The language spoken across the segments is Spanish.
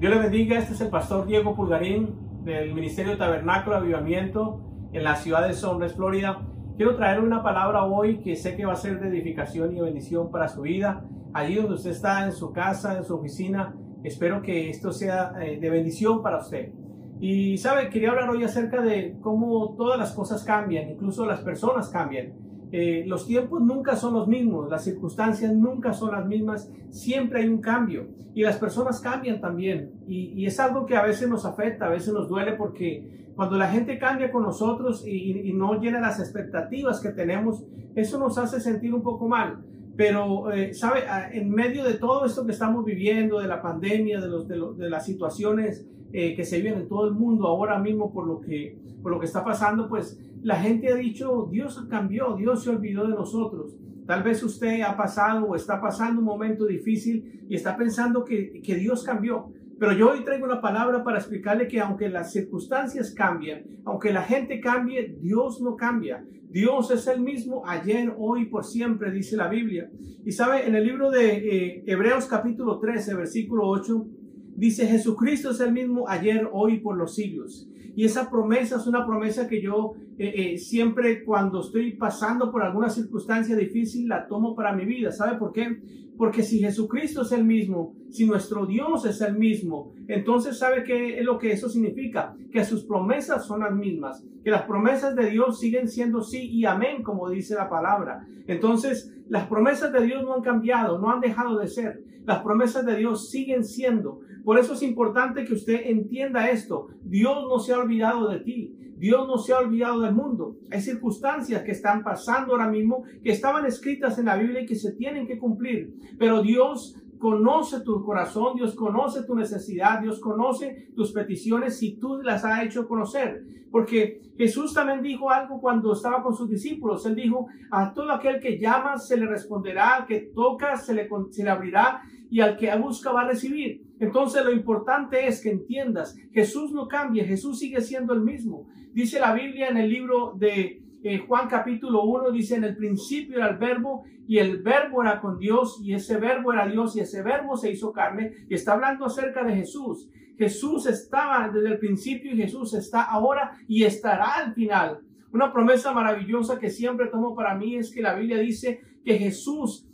Dios le bendiga, este es el pastor Diego Pulgarín del Ministerio de Tabernáculo Avivamiento en la ciudad de Sonres, Florida. Quiero traer una palabra hoy que sé que va a ser de edificación y bendición para su vida. Allí donde usted está, en su casa, en su oficina, espero que esto sea eh, de bendición para usted. Y sabe, quería hablar hoy acerca de cómo todas las cosas cambian, incluso las personas cambian. Eh, los tiempos nunca son los mismos, las circunstancias nunca son las mismas, siempre hay un cambio y las personas cambian también. Y, es algo que a veces nos afecta, a veces nos duele porque cuando la gente cambia con nosotros y, no llena las expectativas que tenemos, eso nos hace sentir un poco mal. Pero, eh, ¿sabe? En medio de todo esto que estamos viviendo, de la pandemia, de, las situaciones eh, que se viven en todo el mundo ahora mismo por lo que, está pasando, pues la gente ha dicho, Dios cambió, Dios se olvidó de nosotros. Tal vez usted ha pasado o está pasando un momento difícil y está pensando que Dios cambió. Pero yo hoy traigo una palabra para explicarle que aunque las circunstancias cambian, aunque la gente cambie, Dios no cambia. Dios es el mismo ayer, hoy, por siempre, dice la Biblia. Y sabe, en el libro de eh, Hebreos capítulo 13, versículo 8, dice, Jesucristo es el mismo ayer, hoy, por los siglos. Y esa promesa es una promesa que yo eh, eh, siempre cuando estoy pasando por alguna circunstancia difícil la tomo para mi vida. ¿Sabe por qué? Porque si Jesucristo es el mismo, si nuestro Dios es el mismo, entonces ¿sabe qué es lo que eso significa? Que sus promesas son las mismas, que las promesas de Dios siguen siendo sí y amén, como dice la palabra. Entonces, las promesas de Dios no han cambiado, no han dejado de ser. Las promesas de Dios siguen siendo. Por eso es importante que usted entienda esto. Dios no se ha olvidado de ti. Dios no se ha olvidado del mundo. Hay circunstancias que están pasando ahora mismo que estaban escritas en la Biblia y que se tienen que cumplir. Pero Dios conoce tu corazón, Dios conoce tu necesidad, Dios conoce tus peticiones si tú las has hecho conocer. Porque Jesús también dijo algo cuando estaba con sus discípulos. Él dijo, a todo aquel que llama se le responderá, que toca se le, se le abrirá y al que busca va a recibir. Entonces lo importante es que entiendas, Jesús no cambia, Jesús sigue siendo el mismo. Dice la Biblia en el libro de eh, Juan capítulo 1, dice, en el principio era el verbo y el verbo era con Dios y ese verbo era Dios y ese verbo se hizo carne y está hablando acerca de Jesús. Jesús estaba desde el principio y Jesús está ahora y estará al final. Una promesa maravillosa que siempre tomo para mí es que la Biblia dice que Jesús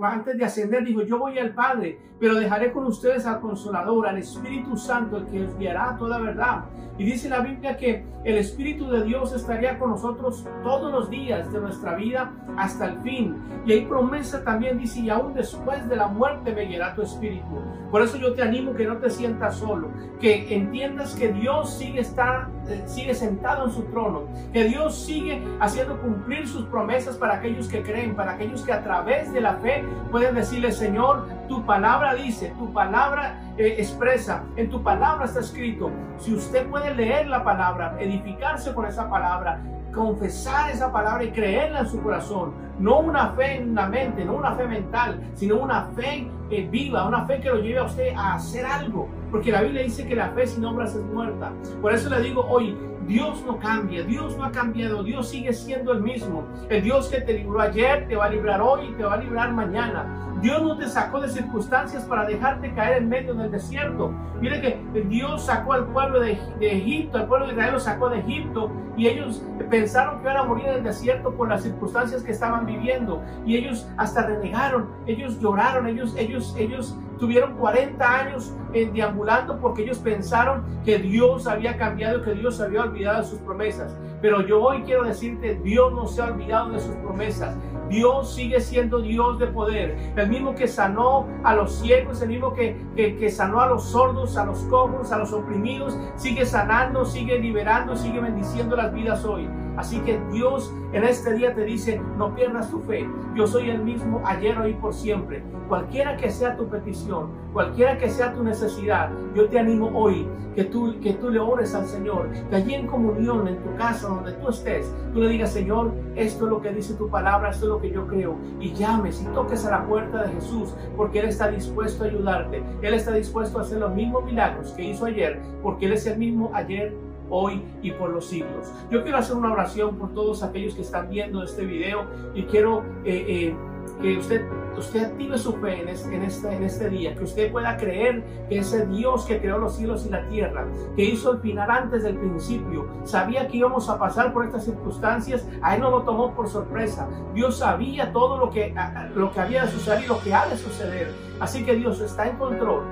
antes de ascender, dijo, yo voy al Padre, pero dejaré con ustedes al Consolador, al Espíritu Santo, el que os toda verdad. Y dice la Biblia que el Espíritu de Dios estaría con nosotros todos los días de nuestra vida hasta el fin. Y hay promesa también, dice, y aún después de la muerte me guiará tu Espíritu. Por eso yo te animo que no te sientas solo, que entiendas que Dios sigue, está, eh, sigue sentado en su trono, que Dios sigue haciendo cumplir sus promesas para aquellos que creen, para aquellos que a través de la fe pueden decirle, Señor, tu palabra dice, tu palabra eh, expresa, en tu palabra está escrito. Si usted puede leer la palabra, edificarse con esa palabra, confesar esa palabra y creerla en su corazón. No una fe en la mente, no una fe mental, sino una fe eh, viva, una fe que lo lleve a usted a hacer algo. Porque la Biblia dice que la fe sin obras es muerta. Por eso le digo hoy, Dios no cambia, Dios no ha cambiado, Dios sigue siendo el mismo. El Dios que te libró ayer te va a librar hoy y te va a librar mañana. Dios no te sacó de circunstancias para dejarte caer en medio del desierto. Mire que Dios sacó al pueblo de, Egipto, al pueblo de Israel lo sacó de Egipto y ellos pensaron que iban a morir en el desierto por las circunstancias que estaban viviendo y ellos hasta renegaron, ellos lloraron, ellos, ellos, ellos tuvieron 40 años en deambulando porque ellos pensaron que Dios había cambiado, que Dios había olvidado de sus promesas. Pero yo hoy quiero decirte, Dios no se ha olvidado de sus promesas. Dios sigue siendo Dios de poder. El mismo que sanó a los ciegos, el mismo que, que, sanó a los sordos, a los cojos, a los oprimidos, sigue sanando, sigue liberando, sigue bendiciendo las vidas hoy. Así que Dios en este día te dice, no pierdas tu fe. Yo soy el mismo ayer, hoy, por siempre. Cualquiera que sea tu petición, cualquiera que sea tu necesidad, yo te animo hoy que tú, que tú le ores al Señor, que allí en comunión, en tu casa, donde tú estés, tú le digas, Señor, esto es lo que dice tu palabra, esto es lo que yo creo. Y llames y toques a la puerta de Jesús, porque Él está dispuesto a ayudarte. Él está dispuesto a hacer los mismos milagros que hizo ayer, porque Él es el mismo ayer, hoy y por los siglos. Yo quiero hacer una oración por todos aquellos que están viendo este video y quiero eh, eh, que usted usted active su fe en este, en, este, día, que usted pueda creer que ese Dios que creó los cielos y la tierra, que hizo el final antes del principio, sabía que íbamos a pasar por estas circunstancias, a Él no lo tomó por sorpresa. Dios sabía todo lo que, lo que había de suceder y lo que ha de suceder. Así que Dios está en control.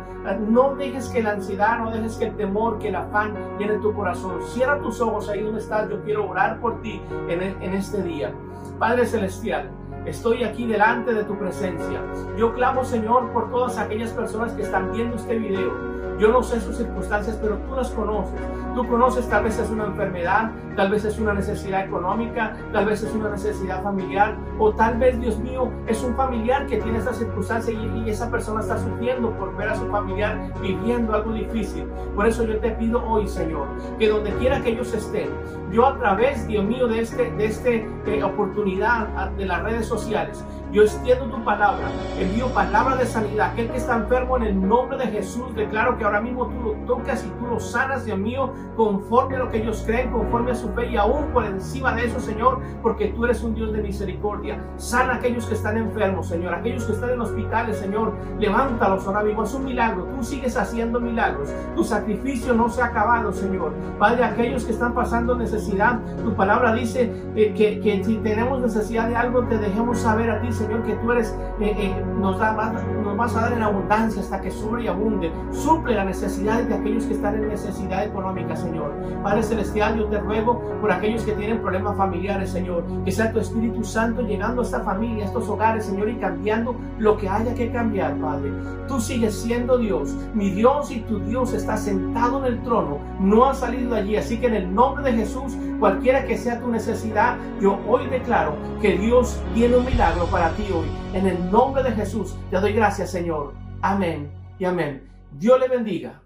No dejes que la ansiedad, no dejes que el temor, que el afán llene tu corazón. Cierra tus ojos ahí donde estás. Yo quiero orar por ti en este día. Padre Celestial. Estoy aquí delante de tu presencia. Yo clamo, Señor, por todas aquellas personas que están viendo este video. Yo no sé sus circunstancias, pero tú las conoces. Tú conoces, tal vez es una enfermedad, tal vez es una necesidad económica, tal vez es una necesidad familiar, o tal vez, Dios mío, es un familiar que tiene esta circunstancia y, esa persona está sufriendo por ver a su familiar viviendo algo difícil. Por eso yo te pido hoy, Señor, que donde quiera que ellos estén, yo a través, Dios mío, de este, de este eh, oportunidad de las redes sociales, yo extiendo tu palabra, envío palabra de sanidad. Aquel que está enfermo en el nombre de Jesús, declaro que ahora mismo tú lo tocas y tú lo sanas, Dios mío, conforme a lo que ellos creen, conforme a su fe y aún por encima de eso, Señor, porque tú eres un Dios de misericordia. Sana a aquellos que están enfermos, Señor, aquellos que están en hospitales, Señor, levántalos ahora mismo. Es un milagro, tú sigues haciendo milagros. Tu sacrificio no se ha acabado, Señor. Padre, aquellos que están pasando necesidad, tu palabra dice eh, que, que si tenemos necesidad de algo, te dejemos saber a ti, Señor Señor, que tú eres, eh, eh, nos, da, nos vas a dar en abundancia hasta que sobre y abunde. Suple las necesidades de aquellos que están en necesidad económica, Señor. Padre Celestial, yo te ruego por aquellos que tienen problemas familiares, Señor. Que sea tu Espíritu Santo llegando a esta familia, a estos hogares, Señor, y cambiando lo que haya que cambiar, Padre. Tú sigues siendo Dios. Mi Dios y tu Dios está sentado en el trono. No ha salido de allí. Así que en el nombre de Jesús, cualquiera que sea tu necesidad, yo hoy declaro que Dios tiene un milagro para ti hoy. En el nombre de Jesús te doy gracias, Señor. Amén y amén. Dios le bendiga.